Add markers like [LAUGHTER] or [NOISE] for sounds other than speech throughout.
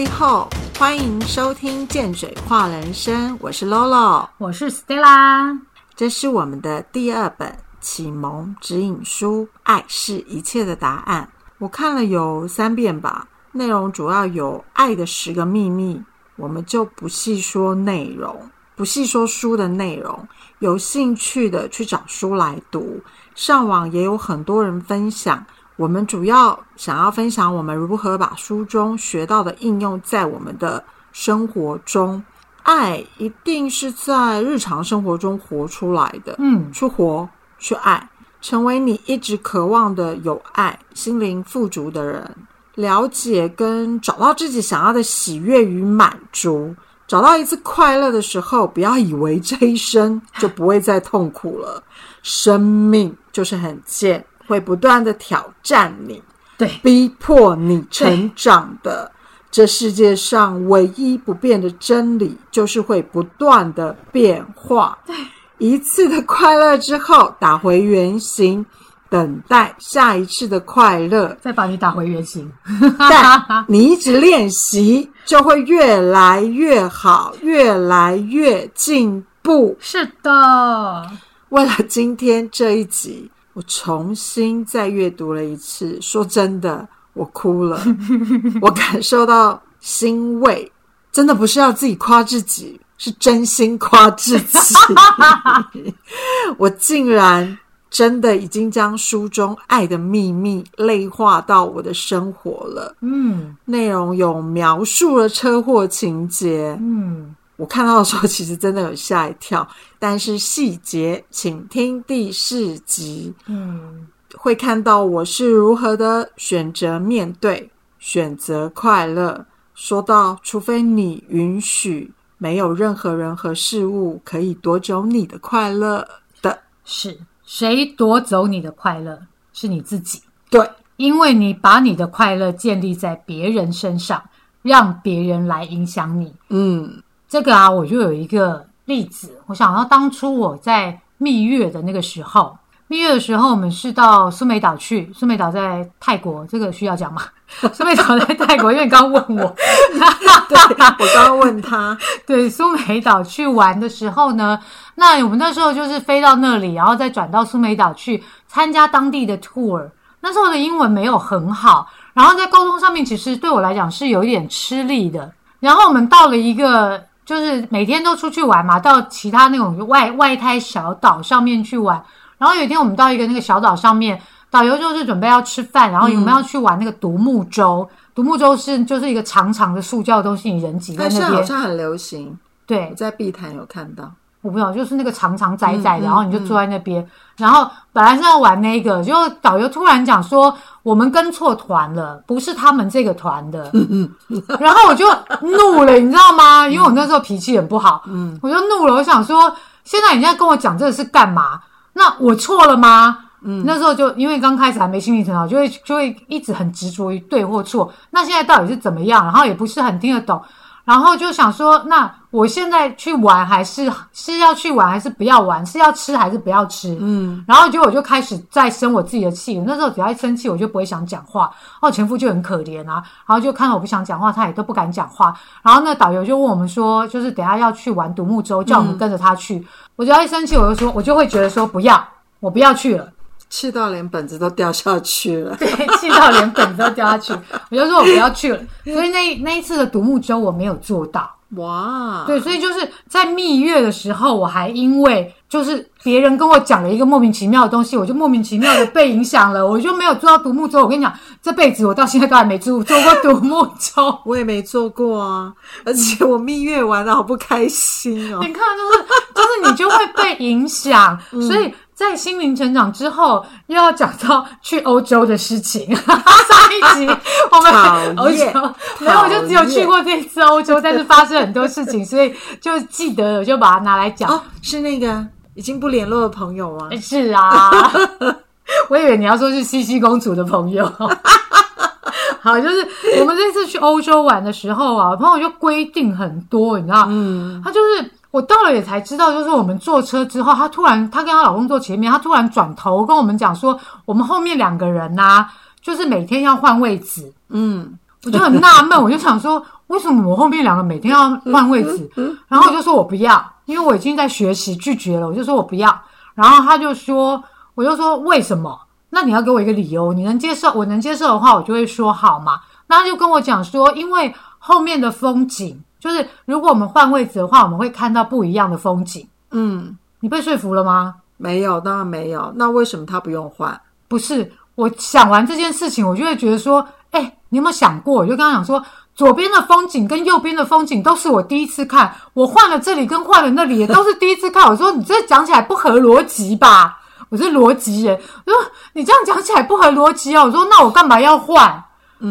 你好，欢迎收听见水话人生，我是 Lolo，我是 Stella，这是我们的第二本启蒙指引书《爱是一切的答案》，我看了有三遍吧，内容主要有爱的十个秘密，我们就不细说内容，不细说书的内容，有兴趣的去找书来读，上网也有很多人分享。我们主要想要分享我们如何把书中学到的应用在我们的生活中。爱一定是在日常生活中活出来的，嗯，去活，去爱，成为你一直渴望的有爱、心灵富足的人。了解跟找到自己想要的喜悦与满足，找到一次快乐的时候，不要以为这一生就不会再痛苦了。生命就是很贱。会不断的挑战你，对，逼迫你成长的。这世界上唯一不变的真理，就是会不断的变化。对，一次的快乐之后，打回原形，等待下一次的快乐，再把你打回原形。[LAUGHS] 但你一直练习，就会越来越好，越来越进步。是的，为了今天这一集。我重新再阅读了一次，说真的，我哭了，[LAUGHS] 我感受到欣慰，真的不是要自己夸自己，是真心夸自己。[LAUGHS] 我竟然真的已经将书中爱的秘密内化到我的生活了。嗯，内容有描述了车祸情节。嗯。我看到的时候，其实真的有吓一跳，但是细节，请听第四集。嗯，会看到我是如何的选择面对，选择快乐。说到，除非你允许，没有任何人和事物可以夺走你的快乐的。是谁夺走你的快乐？是你自己。对，因为你把你的快乐建立在别人身上，让别人来影响你。嗯。这个啊，我就有一个例子。我想到当初我在蜜月的那个时候，蜜月的时候，我们是到苏梅岛去。苏梅岛在泰国，这个需要讲吗？[LAUGHS] 苏梅岛在泰国，因为你刚问我，[LAUGHS] 对我刚刚问他，[LAUGHS] 对苏梅岛去玩的时候呢，那我们那时候就是飞到那里，然后再转到苏梅岛去参加当地的 tour。那时候的英文没有很好，然后在沟通上面其实对我来讲是有一点吃力的。然后我们到了一个。就是每天都出去玩嘛，到其他那种外外滩小岛上面去玩。然后有一天我们到一个那个小岛上面，导游就是准备要吃饭，然后我们要去玩那个独木舟。独木舟是就是一个长长的塑胶东西，你人挤在那边，好像很流行。对，在碧潭有看到。我不知道，就是那个长长窄窄的，然后你就坐在那边，然后本来是要玩那个，就导游突然讲说我们跟错团了，不是他们这个团的，[LAUGHS] 然后我就怒了，你知道吗？因为我那时候脾气很不好，嗯，我就怒了，我想说现在你在跟我讲这个是干嘛？那我错了吗？嗯，那时候就因为刚开始还没心理成长，就会就会一直很执着于对或错。那现在到底是怎么样？然后也不是很听得懂。然后就想说，那我现在去玩还是是要去玩还是不要玩？是要吃还是不要吃？嗯，然后结果我就开始在生我自己的气。那时候只要一生气，我就不会想讲话。然后前夫就很可怜啊，然后就看到我不想讲话，他也都不敢讲话。然后那导游就问我们说，就是等下要去玩独木舟，叫我们跟着他去。我只要一生气，我就说，我就会觉得说不要，我不要去了。气到连本子都掉下去了，对，气到连本子都掉下去，我就说我不要去了。[LAUGHS] 所以那那一次的独木舟我没有做到，哇，对，所以就是在蜜月的时候，我还因为就是别人跟我讲了一个莫名其妙的东西，我就莫名其妙的被影响了，我就没有做到独木舟。我跟你讲，这辈子我到现在都还没做做过独木舟，[LAUGHS] 我也没做过啊，而且我蜜月玩的好不开心哦。[LAUGHS] 你看，就是就是你就会被影响，所以。在心灵成长之后，又要讲到去欧洲的事情。[LAUGHS] 上一集我们欧洲，没有，我就只有去过这次欧洲，但是发生很多事情，[LAUGHS] 所以就记得了，就把它拿来讲。哦，是那个已经不联络的朋友吗？[LAUGHS] 是啊，我以为你要说是西西公主的朋友。好，就是我们这次去欧洲玩的时候啊，朋友就规定很多，你知道，嗯，他就是。我到了也才知道，就是我们坐车之后，她突然，她跟她老公坐前面，她突然转头跟我们讲说，我们后面两个人呐，就是每天要换位置。嗯，我就很纳闷，我就想说，为什么我后面两个每天要换位置？然后我就说我不要，因为我已经在学习拒绝了，我就说我不要。然后他就说，我就说为什么？那你要给我一个理由，你能接受，我能接受的话，我就会说好嘛。那他就跟我讲说，因为后面的风景，就是如果我们换位置的话，我们会看到不一样的风景。嗯，你被说服了吗？没有，当然没有。那为什么他不用换？不是，我想完这件事情，我就会觉得说，哎，你有没有想过？我就跟他讲说，左边的风景跟右边的风景都是我第一次看，我换了这里跟换了那里也都是第一次看。[LAUGHS] 我说你这讲起来不合逻辑吧？我是逻辑人，我说你这样讲起来不合逻辑哦。我说那我干嘛要换？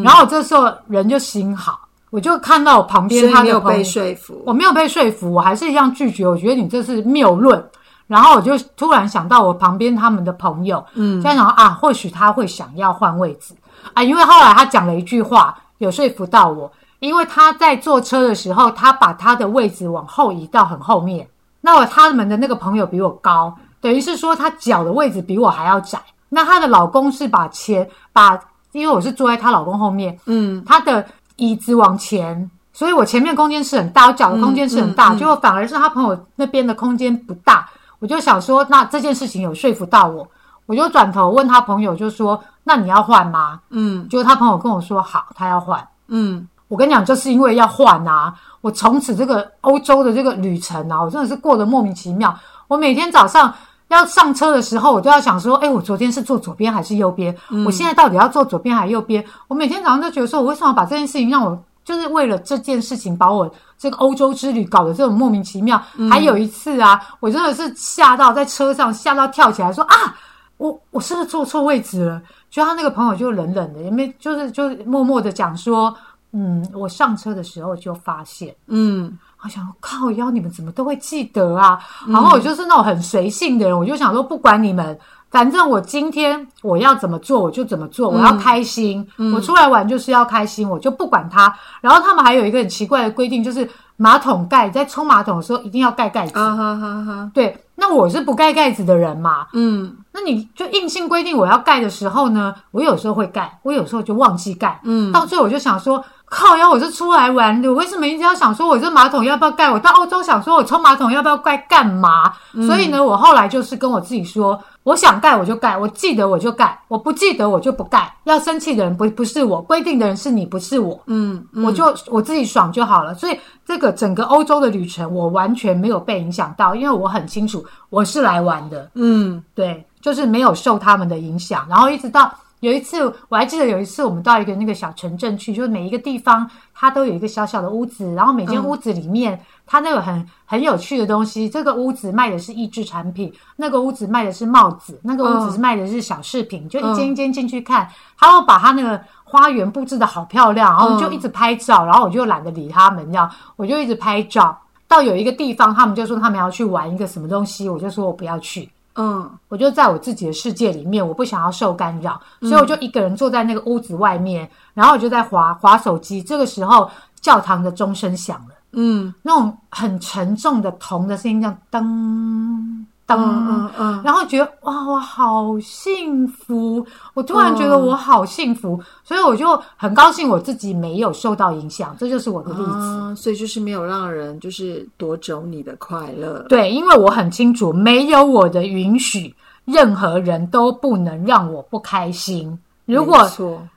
然后我这时候人就心好，我就看到我旁边他没有被说服。我没有被说服，我还是一样拒绝。我觉得你这是谬论。然后我就突然想到我旁边他们的朋友，嗯，在想啊，或许他会想要换位置啊，因为后来他讲了一句话，有说服到我。因为他在坐车的时候，他把他的位置往后移到很后面。那我他们的那个朋友比我高，等于是说他脚的位置比我还要窄。那她的老公是把前把，因为我是坐在她老公后面，嗯，她的椅子往前，所以我前面空间是很大，我脚的空间是很大，嗯嗯结果反而是他朋友那边的空间不大。我就想说，那这件事情有说服到我，我就转头问他朋友，就说：“那你要换吗？”嗯结果他朋友跟我说：“好，他要换。”嗯我跟你讲，就是因为要换啊！我从此这个欧洲的这个旅程啊，我真的是过得莫名其妙。我每天早上要上车的时候，我就要想说：，哎，我昨天是坐左边还是右边？我现在到底要坐左边还是右边？我每天早上都觉得说，我为什么把这件事情让我就是为了这件事情把我这个欧洲之旅搞得这种莫名其妙？还有一次啊，我真的是吓到在车上吓到跳起来说啊！我我是不是坐错位置了？就他那个朋友就冷冷的，也没就是就是默默的讲说，嗯，我上车的时候就发现，嗯我想说靠腰，你们怎么都会记得啊？然后我就是那种很随性的人，我就想说不管你们，反正我今天我要怎么做我就怎么做，我要开心，我出来玩就是要开心，我就不管他。然后他们还有一个很奇怪的规定，就是马桶盖在冲马桶的时候一定要盖盖子。啊哈哈哈，对，那我是不盖盖子的人嘛，嗯那你就硬性规定我要盖的时候呢，我有时候会盖，我有时候就忘记盖。嗯到最后我就想说，靠呀，我是出来玩的，我为什么一直要想说我这马桶要不要盖？我到欧洲想说我冲马桶要不要盖干嘛？所以呢，我后来就是跟我自己说，我想盖我就盖，我记得我就盖，我不记得我就不盖。要生气的人不不是我，规定的人是你，不是我。嗯嗯我就我自己爽就好了。所以这个整个欧洲的旅程，我完全没有被影响到，因为我很清楚我是来玩的。嗯。对，就是没有受他们的影响，然后一直到有一次，我还记得有一次我们到一个那个小城镇去，就是每一个地方它都有一个小小的屋子，然后每间屋子里面、它那个很很有趣的东西，这个屋子卖的是益智产品，那个屋子卖的是帽子，那个屋子是卖的是小饰品，就一间一间进去看，他会把他那个花园布置的好漂亮，然后就一直拍照，然后我就懒得理他们，这样我就一直拍照。到有一个地方，他们就说他们要去玩一个什么东西，我就说我不要去。嗯我就在我自己的世界里面，我不想要受干扰，所以我就一个人坐在那个屋子外面，然后我就在划划手机。这个时候，教堂的钟声响了，嗯那种很沉重的铜的声音，这样噔噔。嗯嗯嗯，然后觉得哇，我好幸福！我突然觉得我好幸福，所以我就很高兴我自己没有受到影响，这就是我的例子。啊，所以就是没有让人就是夺走你的快乐。对，因为我很清楚，没有我的允许，任何人都不能让我不开心。如果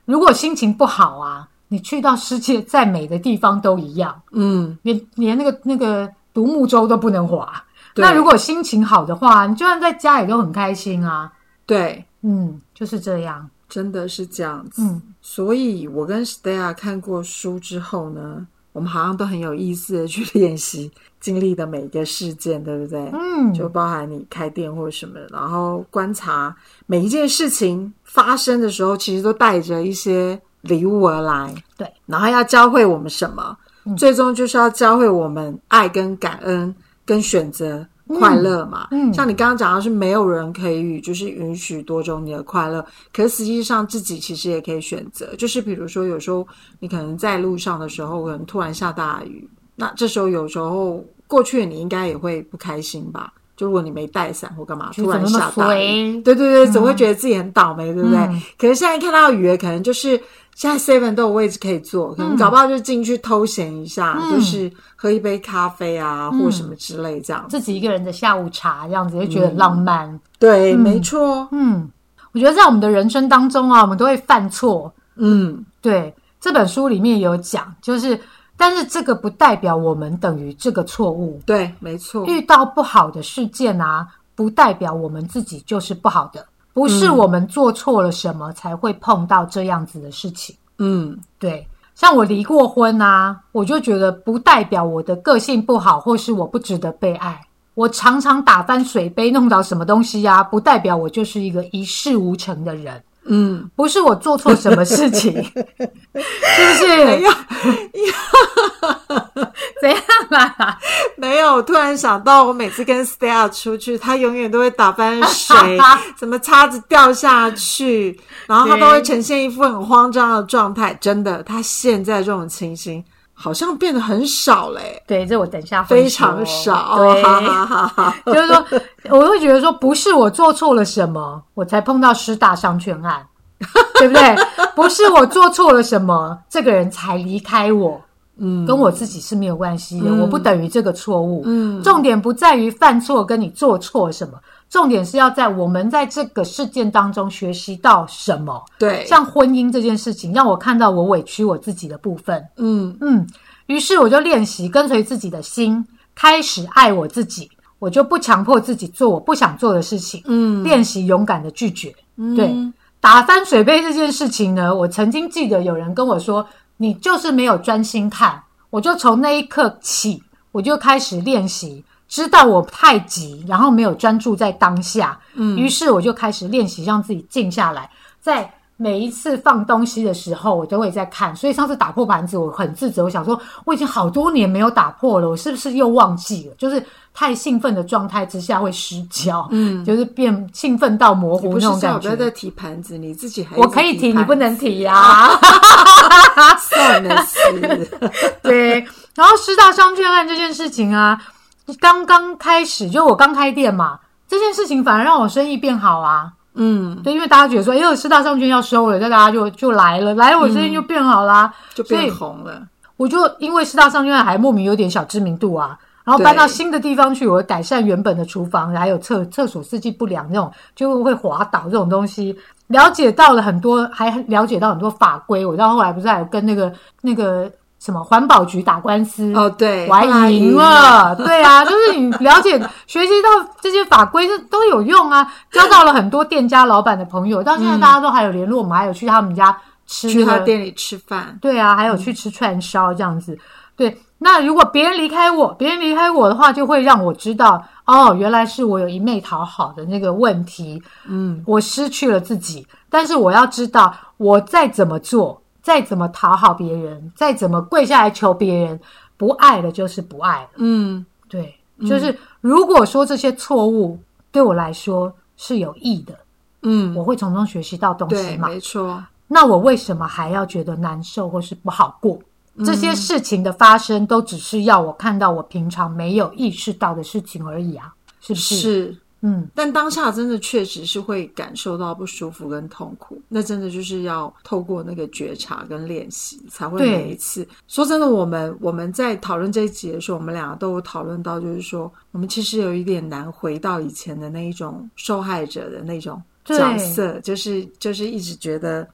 如果心情不好啊，你去到世界再美的地方都一样，嗯，连连那个那个独木舟都不能划。对那如果心情好的话，你就算在家里都很开心啊。对，嗯，就是这样。真的是这样子。嗯，所以我跟 Stella 看过书之后呢，我们好像都很有意思的去练习经历的每一个事件，对不对？嗯，就包含你开店或者什么，然后观察每一件事情发生的时候，其实都带着一些礼物而来。对，然后要教会我们什么？嗯最终就是要教会我们爱跟感恩跟选择快乐嘛。嗯像你刚刚讲到是没有人可以就是允许多种你的快乐，可实际上自己其实也可以选择。就是比如说有时候你可能在路上的时候，可能突然下大雨，那这时候有时候过去你应该也会不开心吧。就如果你没带伞或干嘛，突然下大雨，衰？对对对，总会觉得自己很倒霉，对不对？嗯可是现在看到雨，可能就是现在 seven 都有位置可以坐，可能搞不好就进去偷闲一下，嗯就是喝一杯咖啡啊，或什么之类这样。自己一个人的下午茶这样子，就觉得浪漫。对，没错，嗯，我觉得在我们的人生当中啊，我们都会犯错。嗯，对，这本书里面有讲，就是，但是这个不代表我们等于这个错误。对，没错，遇到不好的事件啊，不代表我们自己就是不好的，不是我们做错了什么才会碰到这样子的事情。嗯，对，像我离过婚啊，我就觉得不代表我的个性不好，或是我不值得被爱。我常常打翻水杯，弄到什么东西呀、不代表我就是一个一事无成的人。嗯，不是我做错什么事情，[LAUGHS] 是不是？[LAUGHS] 怎样啦？没有。我突然想到，我每次跟 Stella 出去，他永远都会打翻水，[LAUGHS] 什么叉子掉下去，然后他都会呈现一副很慌张的状态。真的，他现在这种情形好像变得很少嘞、对，这我等一下会非常少。对，哈哈哈哈。[LAUGHS] 就是说，我会觉得说，不是我做错了什么，我才碰到师大商圈案，[LAUGHS] 对不对？不是我做错了什么，这个人才离开我。嗯，跟我自己是没有关系的，嗯我不等于这个错误。嗯重点不在于犯错跟你做错什么，重点是要在我们在这个事件当中学习到什么。对，像婚姻这件事情，让我看到我委屈我自己的部分。嗯嗯，于是我就练习跟随自己的心，开始爱我自己。我就不强迫自己做我不想做的事情，嗯，练习勇敢的拒绝。嗯对，打翻水杯这件事情呢，我曾经记得有人跟我说，你就是没有专心看。我就从那一刻起，我就开始练习，知道我太急，然后没有专注在当下。嗯于是我就开始练习让自己静下来，在每一次放东西的时候，我都会在看。所以上次打破盘子，我很自责，我想说我已经好多年没有打破了，我是不是又忘记了？就是太兴奋的状态之下会失焦，嗯，就是变兴奋到模糊那种感觉叫我不要。再提盘子，你自己还我可以提，你不能提呀啊。[LAUGHS] 算了是，[LAUGHS] 对，然后师大商圈案这件事情啊，刚刚开始，就我刚开店嘛，这件事情反而让我生意变好啊。嗯，对，因为大家觉得说，哎呦，师大商圈要收了，那大家就就来了，来了，我生意就变好啦。就变红了。我就因为师大商圈案还莫名有点小知名度啊。然后搬到新的地方去，我改善原本的厨房，还有厕厕所四季不良那种，就会滑倒这种东西。了解到了很多，还了解到很多法规。我到后来不是还有跟那个那个什么环保局打官司哦，对，我还赢了，对啊，[LAUGHS] 就是你了解、学习到这些法规，这都有用啊。交到了很多店家老板的朋友，到现在大家都还有联络，我们还有去他们家吃、去他店里吃饭。对啊，还有去吃串烧这样子。对，那如果别人离开我，别人离开我的话，就会让我知道，哦，原来是我有一昧讨好的那个问题，嗯，我失去了自己。但是我要知道，我再怎么做，再怎么讨好别人，再怎么跪下来求别人，不爱了就是不爱了。嗯对，就是如果说这些错误对我来说是有益的，嗯，我会从中学习到东西对，嘛。没错。那我为什么还要觉得难受或是不好过？嗯这些事情的发生，都只是要我看到我平常没有意识到的事情而已啊，是不是？是，嗯，但当下真的确实是会感受到不舒服跟痛苦，那真的就是要透过那个觉察跟练习，才会每一次。说真的，我们我们在讨论这一集的时候，我们两个都有讨论到，就是说，我们其实有一点难回到以前的那一种受害者的那种角色，就是就是一直觉得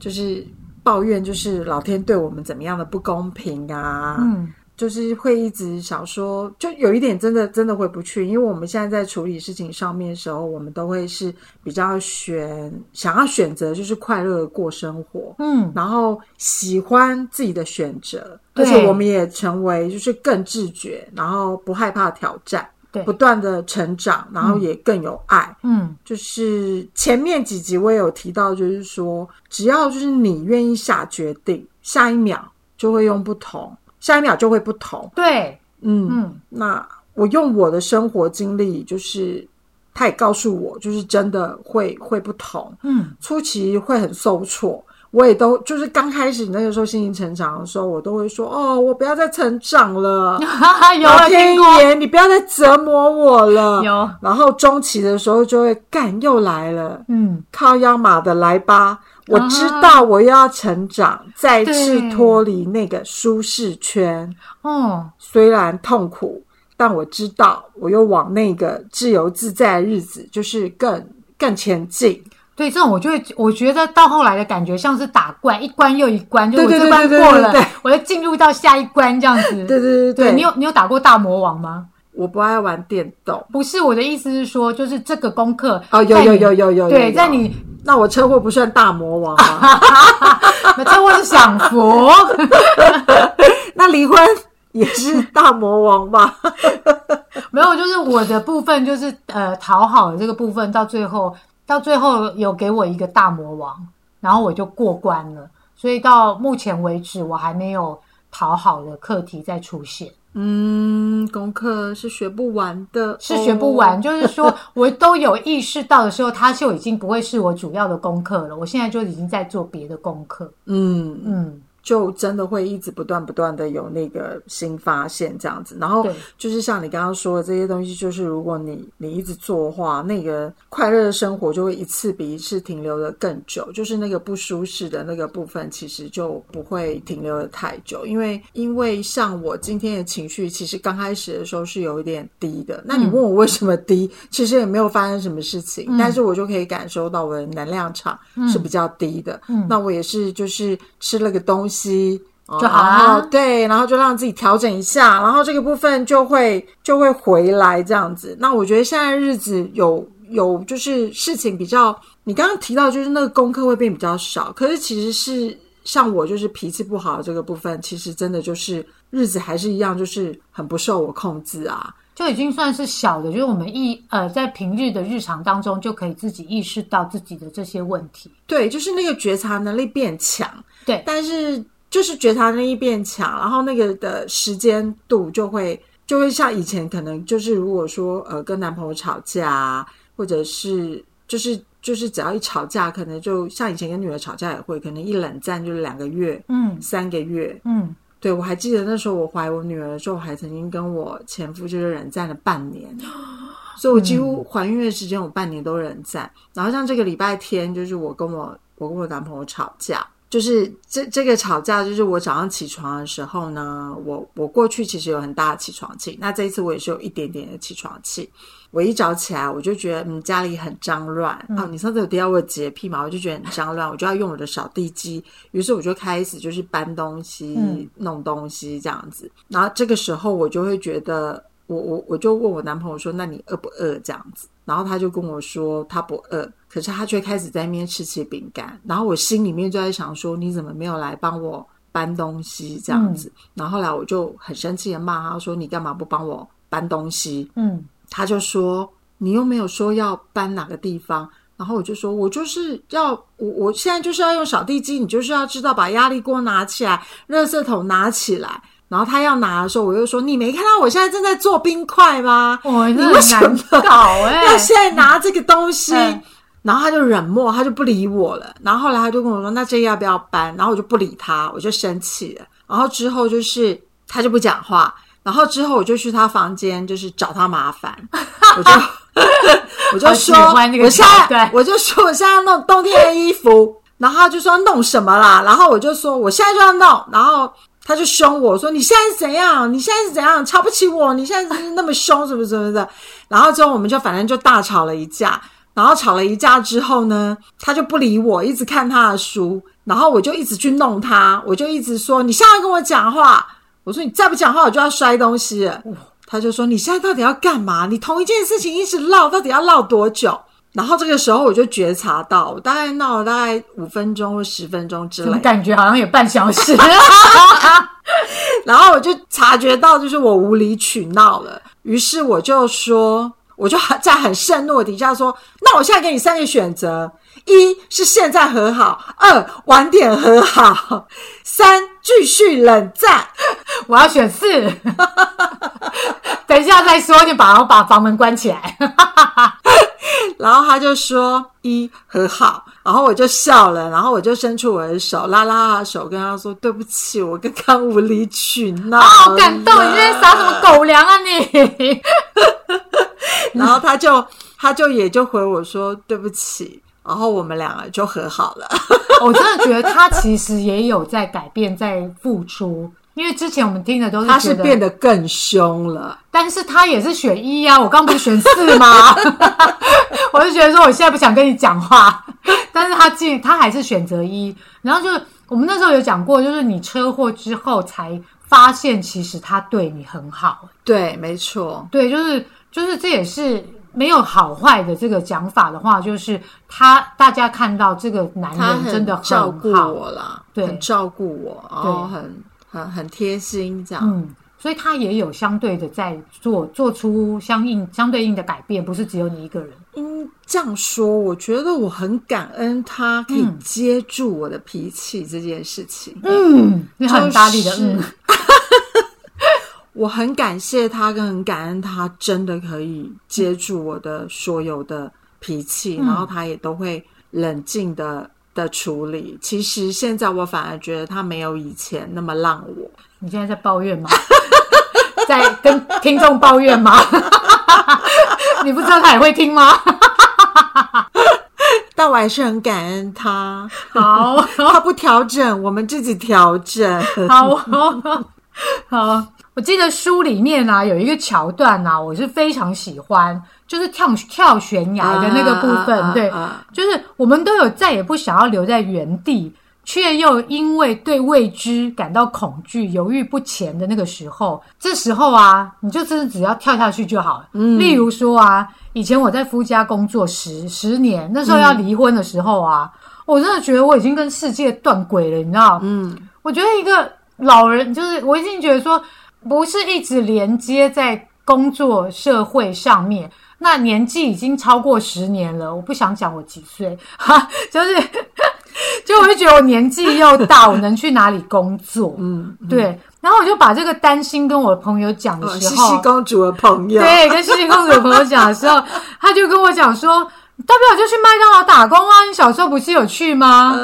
就是。抱怨就是老天对我们怎么样的不公平啊，嗯，就是会一直想说，就有一点真的真的回不去，因为我们现在在处理事情上面的时候，我们都会是比较选想要选择就是快乐的过生活，嗯，然后喜欢自己的选择，而且我们也成为就是更自觉，然后不害怕挑战，对。不断的成长，然后也更有爱。嗯，就是前面几集我也有提到，就是说，只要就是你愿意下决定，下一秒就会用不同，下一秒就会不同。对，嗯，嗯，那我用我的生活经历，就是他也告诉我，就是真的会会不同。嗯，初期会很受挫，我也都就是刚开始那个时候心情成长的时候，我都会说哦，我不要再成长了，[LAUGHS] 有老天爷，你不要再折磨我了。有，然后中期的时候就会干又来了，嗯，靠腰马的来吧。我知道我又要成长，再次对脱离那个舒适圈，哦，虽然痛苦，但我知道我又往那个自由自在的日子，就是更更前进。对，这种我就会，我觉得到后来的感觉像是打怪，一关又一关，就我这关过了我就进入到下一关这样子。对对对对你有你有打过大魔王吗？我不爱玩电动。不是，我的意思是说，就是这个功课哦，有有有有有有对，有在你那我车祸不算大魔王吗？[LAUGHS] 那车祸是享福，[LAUGHS] 那离婚也是大魔王吧？[LAUGHS] 没有，就是我的部分就是呃讨好的这个部分，到最后到最后有给我一个大魔王，然后我就过关了，所以到目前为止我还没有讨好的课题再出现。嗯，功课是学不完的，是学不完，哦就是说我都有意识到的时候，它就已经不会是我主要的功课了。我现在就已经在做别的功课。嗯，嗯，就真的会一直不断不断的有那个新发现这样子。然后对就是像你刚刚说的这些东西，就是如果你你一直做的话，那个快乐的生活就会一次比一次停留的更久，就是那个不舒适的那个部分，其实就不会停留的太久。因为因为像我今天的情绪，其实刚开始的时候是有一点低的。那你问我为什么低，其实也没有发生什么事情，但是我就可以感受到我的能量场是比较低的。那我也是就是吃了个东西。哦就好啦然后对，然后就让自己调整一下，然后这个部分就会就会回来这样子。那我觉得现在日子有有就是事情比较，你刚刚提到就是那个功课会变比较少，可是其实是像我就是脾气不好的这个部分，其实真的就是日子还是一样，就是很不受我控制啊。就已经算是小的，就是我们意呃在平日的日常当中就可以自己意识到自己的这些问题。对，就是那个觉察能力变强，对但是就是觉察能力变强，然后那个的时间度就会就会像以前可能就是如果说呃跟男朋友吵架啊，或者是就是就是只要一吵架，可能就像以前跟女儿吵架也会，可能一冷战就是两个月、嗯三个月。嗯，对我还记得那时候我怀我女儿的时候，我还曾经跟我前夫就是冷战了半年。[GASPS] 所以我几乎怀孕的时间，我半年都冷战。然后像这个礼拜天，就是我跟我我跟我男朋友吵架，就是这这个吵架，就是我早上起床的时候呢，我我过去其实有很大的起床气，那这一次我也是有一点点的起床气。我一早起来，我就觉得嗯家里很脏乱啊。你上次有提到我有洁癖嘛？我就觉得很脏乱，我就要用我的扫地机。于是我就开始就是搬东西、嗯弄东西这样子。然后这个时候我就会觉得，我我我就问我男朋友说：“那你饿不饿？”这样子。然后他就跟我说他不饿，可是他却开始在那边吃起饼干。然后我心里面就在想说：“你怎么没有来帮我搬东西？”这样子。然后后来我就很生气的骂他说：“你干嘛不帮我搬东西？”嗯，他就说：“你又没有说要搬哪个地方。”然后我就说：“我就是要我我现在就是要用扫地机，你就是要知道把压力锅拿起来，热圾桶拿起来。”然后他要拿的时候，我又说：“你没看到我现在正在做冰块吗？我你为什么搞哎、[LAUGHS] 要现在拿这个东西？”嗯然后他就冷漠，他就不理我了。然后后来他就跟我说：“那这个要不要搬？”然后我就不理他，我就生气了。然后之后就是他就不讲话。然后之后我就去他房间，就是找他麻烦。[LAUGHS] 我就 [LAUGHS] 我就说，我现在我就说我现在要弄冬天的衣服。然后他就说弄什么啦？然后我就说我现在就要弄。然后他就凶我说：“你现在是怎样？你现在是怎样？瞧不起我？你现在是那么凶，什么什么的。”然后之后我们就反正就大吵了一架。然后吵了一架之后呢，他就不理我，一直看他的书。然后我就一直去弄他，我就一直说：“你现在跟我讲话。”我说：“你再不讲话，我就要摔东西。”他就说：“你现在到底要干嘛？你同一件事情一直唠，到底要唠多久？”然后这个时候我就觉察到，我大概闹了大概五分钟或十分钟之怎么类。感觉好像有半小时？[LAUGHS] 然后我就察觉到，就是我无理取闹了。于是我就说，我就在很盛怒的底下说：“那我现在给你三个选择：一是现在和好，二晚点和好，三继续冷战。[LAUGHS] 我要选四。[LAUGHS] 等一下再说，你把我把房门关起来。” [LAUGHS] 然后他就说：“一和好。”然后我就笑了，然后我就伸出我的手拉拉他的手，跟他说对不起，我刚刚无理取闹，好感动！你在撒什么狗粮啊你？[LAUGHS] 然后他就他就也就回我说对不起，然后我们两个就和好了。[LAUGHS] 我真的觉得他其实也有在改变，在付出。因为之前我们听的都是他是变得更凶了，但是他也是选一啊，我刚不是选四吗？[LAUGHS] 我就觉得说我现在不想跟你讲话，但是他进他还是选择一，然后就是我们那时候有讲过，就是你车祸之后才发现其实他对你很好，对，没错，对，就是就是这也是没有好坏的这个讲法的话，就是他大家看到这个男人真的很照顾我啦，对，很照顾我，然后很。很很贴心，这样，嗯，所以他也有相对的在做做出相应相对应的改变，不是只有你一个人。嗯，这样说，我觉得我很感恩他可以接住我的脾气这件事情。嗯，你很大力的，嗯，[LAUGHS] 我很感谢他，跟很感恩他，真的可以接住我的所有的脾气，然后他也都会冷静的。的处理，其实现在我反而觉得他没有以前那么让我。你现在在抱怨吗？[LAUGHS] 在跟听众抱怨吗？[LAUGHS] 你不知道他也会听吗？[LAUGHS] 但我还是很感恩他。好，他不调整，我们自己调整。好，好。我记得书里面啊，有一个桥段啊，我是非常喜欢。就是跳跳悬崖的那个部分，对，就是我们都有再也不想要留在原地，却又因为对未知感到恐惧、犹豫不前的那个时候，这时候啊，你就真的只要跳下去就好了。嗯，例如说啊，以前我在夫家工作十十年，那时候要离婚的时候啊，我真的觉得我已经跟世界断轨了，你知道？嗯，我觉得一个老人，就是我已经觉得说，不是一直连接在工作社会上面。那年纪已经超过十年了，我不想讲我几岁，哈，[LAUGHS] 就是，[LAUGHS] 就我就觉得我年纪又大，我能去哪里工作？嗯，对。然后我就把这个担心跟我的朋友讲的时候，西西公主的朋友，对，跟西西公主的朋友讲的时候，他就跟我讲说。大不了就去麦当劳打工啊！你小时候不是有去吗？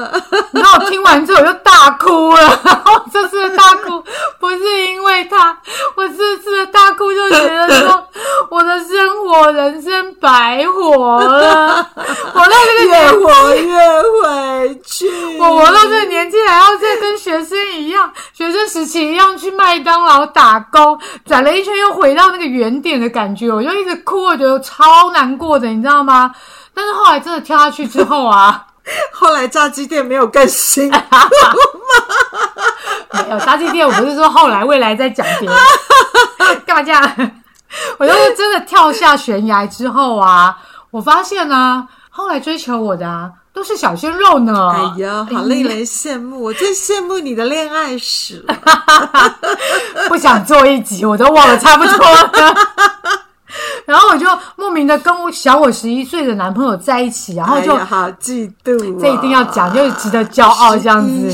然后我听完之后我就大哭了。[LAUGHS] 然后这次的大哭不是因为他，我这次的大哭就觉得说 [LAUGHS] 我的生活人生白活了。我到这个越活越回去，我活到这个年纪还要再跟学生一样，学生时期一样去麦当劳打工，转了一圈又回到那个原点的感觉，我就一直哭，我觉得超难过的，你知道吗？但是后来真的跳下去之后啊，[LAUGHS] 后来炸鸡店没有更新，[LAUGHS] 没有炸鸡店，我不是说后来未来再讲别人，[LAUGHS] 干嘛这样？我就是真的跳下悬崖之后啊，我发现呢，后来追求我的啊都是小鲜肉呢。哎呀，好令人羡慕！我最羡慕你的恋爱史，不想做一集，我都忘了差不多了。[LAUGHS] 然后我就莫名的跟我小我十一岁的男朋友在一起，然后就好嫉妒，这一定要讲，就是值得骄傲这样子。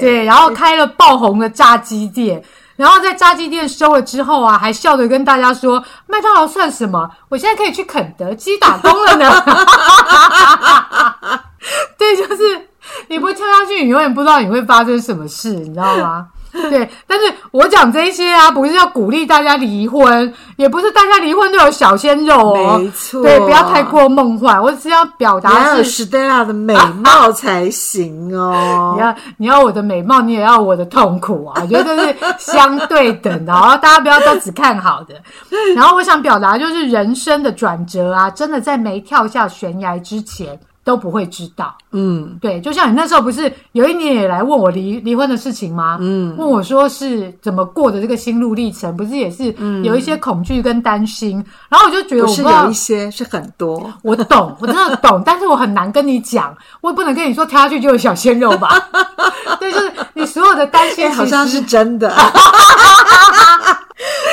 对，然后开了爆红的炸鸡店，然后在炸鸡店收了之后啊，还笑着跟大家说：“麦当劳算什么？我现在可以去肯德基打工了呢。[LAUGHS] ” [LAUGHS] 对，就是你不跳下去，你永远不知道你会发生什么事，你知道吗？对，但是我讲这些啊，不是要鼓励大家离婚，也不是大家离婚都有小鲜肉哦，没错，对，不要太过梦幻。我只要表达是 Stella 的美貌才行哦。[LAUGHS] 你要你要我的美貌，你也要我的痛苦啊，我觉得这是相对等的哦。大家不要都只看好的。然后我想表达就是人生的转折啊，真的在没跳下悬崖之前。都不会知道，嗯，对，就像你那时候不是有一年也来问我离离婚的事情吗？嗯，问我说是怎么过的这个心路历程，不是也是有一些恐惧跟担心，然后我就觉得不是有一些是很多，[LAUGHS] 我懂，我真的懂，但是我很难跟你讲，我也不能跟你说跳下去就有小鲜肉吧？[LAUGHS] 对，就是你所有的担心好像是真的。[LAUGHS]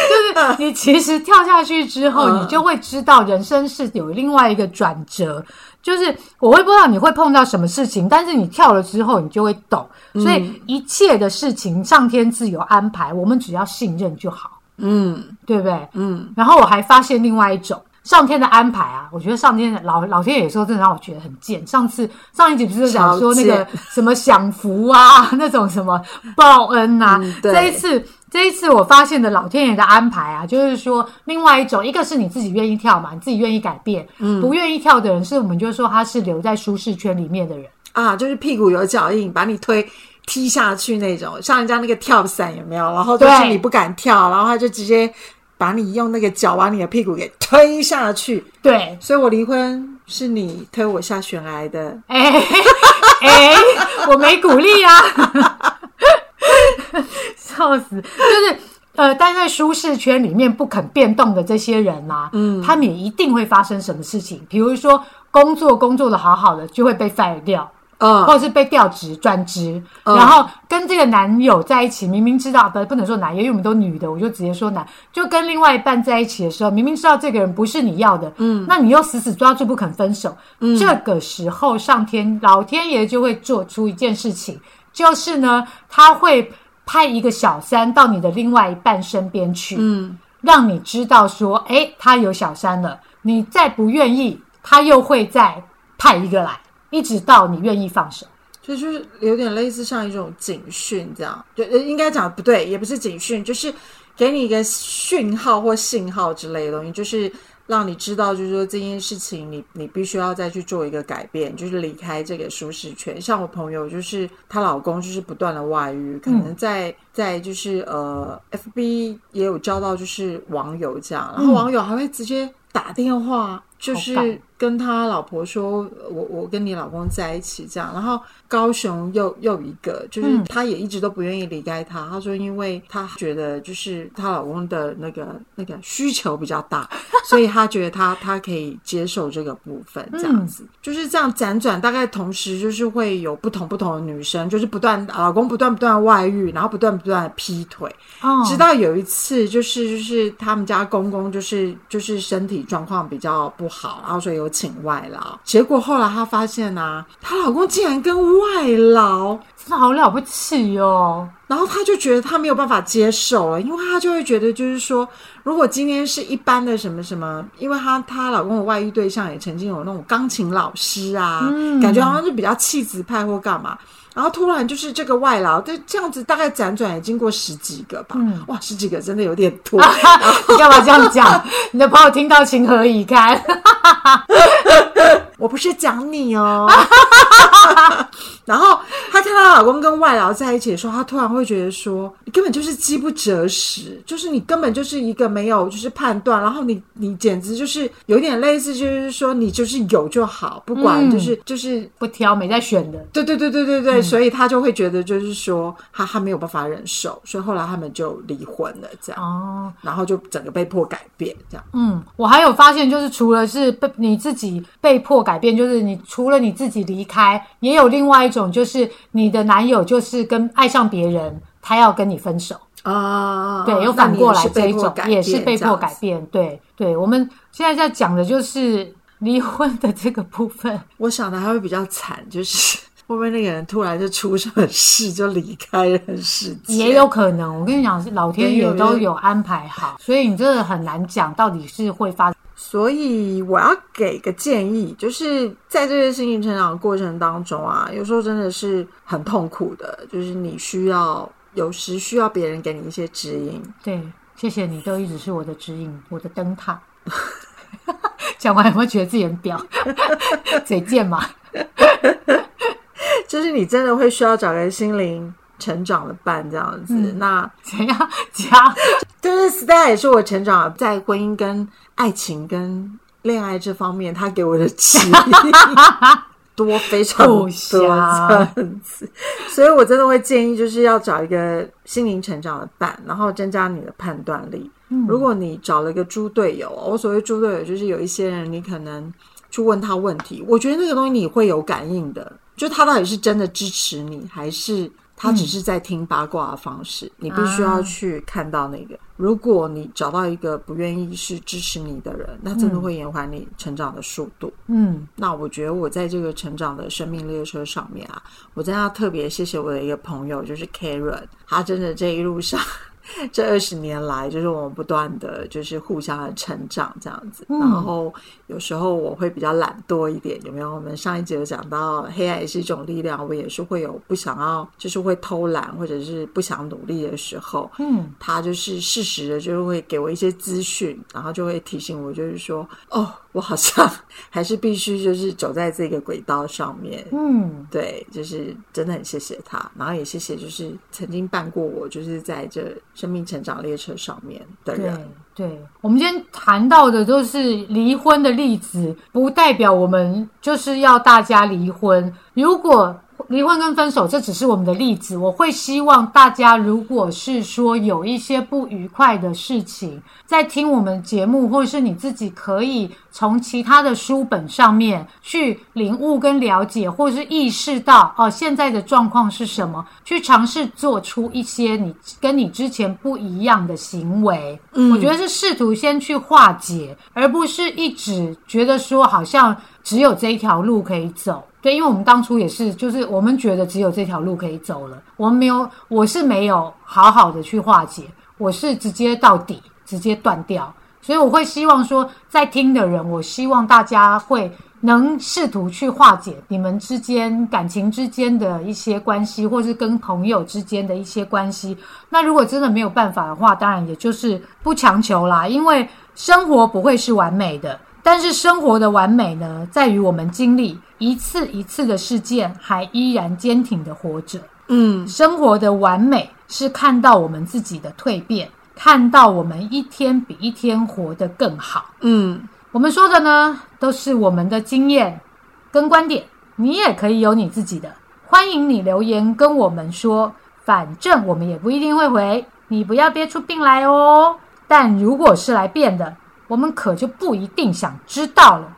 就是你其实跳下去之后，你就会知道人生是有另外一个转折。就是我会不知道你会碰到什么事情，但是你跳了之后，你就会懂。所以一切的事情，上天自有安排，我们只要信任就好。嗯，对不对？嗯。然后我还发现另外一种，上天的安排啊，我觉得上天老老天爷有时候真的让我觉得很贱。上次上一集不是讲说那个什么享福啊，[LAUGHS] 那种什么报恩呐、嗯对这一次这一次我发现的老天爷的安排啊，就是说另外一种，一个是你自己愿意跳嘛，你自己愿意改变，嗯不愿意跳的人是我们就说他是留在舒适圈里面的人。啊，就是屁股有脚印，把你推踢下去那种，像人家那个跳伞有没有？然后就是你不敢跳，然后他就直接把你用那个脚把你的屁股给推下去。对，所以我离婚是你推我下悬崖的。哎哎，我没鼓励啊，[LAUGHS] 笑死！就是呃，待在舒适圈里面不肯变动的这些人啊，嗯，他们也一定会发生什么事情，比如说工作工作的好好的就会被 fire 掉，嗯。或者是被调职转职，然后跟这个男友在一起，明明知道不不能说男友，因为我们都女的，我就直接说男，就跟另外一半在一起的时候，明明知道这个人不是你要的，嗯，那你又死死抓住不肯分手，嗯，这个时候上天老天爷就会做出一件事情，就是呢，他会派一个小三到你的另外一半身边去，嗯，让你知道说，哎，他有小三了，你再不愿意，他又会再派一个来。一直到你愿意放手。所以就是有点类似像一种警讯这样，就呃应该讲不对，也不是警讯，就是给你一个讯号或信号之类的东西，就是让你知道，就是说这件事情你你必须要再去做一个改变，就是离开这个舒适圈。像我朋友，就是她老公就是不断的外遇，可能在在就是呃，FB 也有交到就是网友这样，然后网友还会直接打电话，就是跟他老婆说，我我跟你老公在一起这样，然后高雄又又一个，就是嗯。她也一直都不愿意离开他。她说，因为她觉得就是她老公的那个那个需求比较大，[LAUGHS] 所以她觉得她她可以接受这个部分，这样子、就是这样辗转，大概同时就是会有不同不同的女生，就是不断老公不断不断外遇，然后不断不断的劈腿，哦。直到有一次，就是就是他们家公公就是就是身体状况比较不好，然后所以有请外劳。结果后来她发现啊，她老公竟然跟外劳，真的好了不起哦！然后她就觉得她没有办法接受了，因为她就会觉得就是说，如果今天是一般的什么什么，因为她她老公的外遇对象也曾经有那种钢琴老师啊，感觉好像是比较气质派或干嘛。然后突然就是这个外劳，这这样子大概辗转也经过十几个吧，哇，十几个真的有点多。[LAUGHS] 你干嘛这样讲？你的朋友听到情何以堪？我不是讲你哦。然后她看到她老公跟外劳在一起的时候，她突然会觉得说，你根本就是饥不择食，就是你根本就是一个没有就是判断，然后你你简直就是有点类似，就是说你就是有就好，不管就是、就是。不挑，没在选的。对对对对对对，所以她就会觉得就是说，她她没有办法忍受，所以后来他们就离婚了，这样，哦，然后就整个被迫改变，这样。嗯，我还有发现，就是除了是被你自己被迫改变，就是你除了你自己离开，也有另外一种，就是你的男友就是跟爱上别人，他要跟你分手。啊，对，有那你也反过来这一种也是被迫改变。对，对，我们现在在讲的就是离婚的这个部分。我想的还会比较惨，就是 [LAUGHS] 会不会那个人突然就出什么事就离开人世界？也有可能，我跟你讲，是老天爷都有安排好，所以你真的很难讲到底是会发生。所以我要给个建议，就是在这个心灵成长的过程当中啊，有时候真的是很痛苦的，就是你需要有时需要别人给你一些指引。对，谢谢你，都一直是我的指引，我的灯塔。[LAUGHS] 讲完有没有觉得自己很婊？[LAUGHS] 嘴贱嘛？[LAUGHS] 就是你真的会需要找个心灵成长的伴这样子。嗯那怎样加？就是 Star 也是我成长在婚姻跟爱情跟恋爱这方面，他给我的指引 [LAUGHS] 多非常多所以我真的会建议，就是要找一个心灵成长的伴，然后增加你的判断力。如果你找了一个猪队友，我所谓猪队友就是有一些人，你可能去问他问题，我觉得那个东西你会有感应的，就他到底是真的支持你，还是他只是在听八卦的方式，你必须要去看到那个。如果你找到一个不愿意是支持你的人，那真的会延缓你成长的速度。嗯，那我觉得我在这个成长的生命列车上面啊，我真的要特别谢谢我的一个朋友，就是 Karen，他真的这一路上 [LAUGHS] 这二十年来，就是我们不断的就是互相的成长这样子。嗯然后有时候我会比较懒惰一点，有没有？我们上一集有讲到，黑暗也是一种力量，我也是会有不想要，就是会偷懒或者是不想努力的时候。嗯，他就是适时的，就是会给我一些资讯，然后就会提醒我，就是说，哦，我好像 [LAUGHS] 还是必须就是走在这个轨道上面。嗯，对，就是真的很谢谢他，然后也谢谢就是曾经伴过我，就是在这生命成长列车上面的对人。对，我们今天谈到的都是离婚的例子，不代表我们就是要大家离婚。如果离婚跟分手，这只是我们的例子。我会希望大家，如果是说有一些不愉快的事情，在听我们节目，或者是你自己可以从其他的书本上面去领悟跟了解，或者是意识到哦，现在的状况是什么，去尝试做出一些你跟你之前不一样的行为。嗯我觉得是试图先去化解，而不是一直觉得说好像只有这一条路可以走。对，因为我们当初也是，就是我们觉得只有这条路可以走了，我们没有，我是没有好好的去化解，我是直接到底，直接断掉。所以我会希望说，在听的人，我希望大家会能试图去化解你们之间感情之间的一些关系，或是跟朋友之间的一些关系。那如果真的没有办法的话，当然也就是不强求啦，因为生活不会是完美的。但是生活的完美呢，在于我们经历一次一次的事件，还依然坚挺的活着。嗯生活的完美是看到我们自己的蜕变，看到我们一天比一天活得更好。嗯，我们说的呢，都是我们的经验跟观点，你也可以有你自己的。欢迎你留言跟我们说，反正我们也不一定会回，你不要憋出病来哦。但如果是来变的，我们可就不一定想知道了。